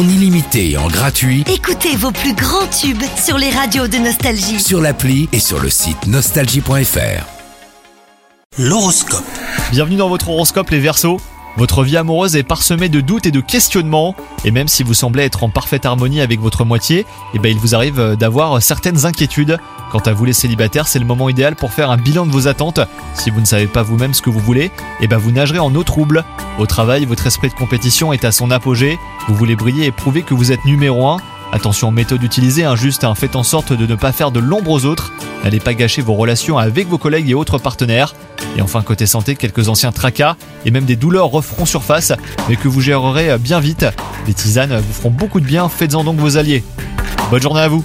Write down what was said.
en illimité et en gratuit Écoutez vos plus grands tubes sur les radios de Nostalgie. sur l'appli et sur le site nostalgie.fr. L'horoscope. Bienvenue dans votre horoscope les Verseaux. Votre vie amoureuse est parsemée de doutes et de questionnements, et même si vous semblez être en parfaite harmonie avec votre moitié, eh ben il vous arrive euh, d'avoir certaines inquiétudes. Quant à vous les célibataires, c'est le moment idéal pour faire un bilan de vos attentes. Si vous ne savez pas vous-même ce que vous voulez, eh ben vous nagerez en eau trouble. Au travail, votre esprit de compétition est à son apogée. Vous voulez briller et prouver que vous êtes numéro 1. Attention aux méthodes utilisées, hein, juste faites en sorte de ne pas faire de l'ombre aux autres. N'allez pas gâcher vos relations avec vos collègues et autres partenaires. Et enfin, côté santé, quelques anciens tracas et même des douleurs referont surface, mais que vous gérerez bien vite. Les tisanes vous feront beaucoup de bien, faites-en donc vos alliés. Bonne journée à vous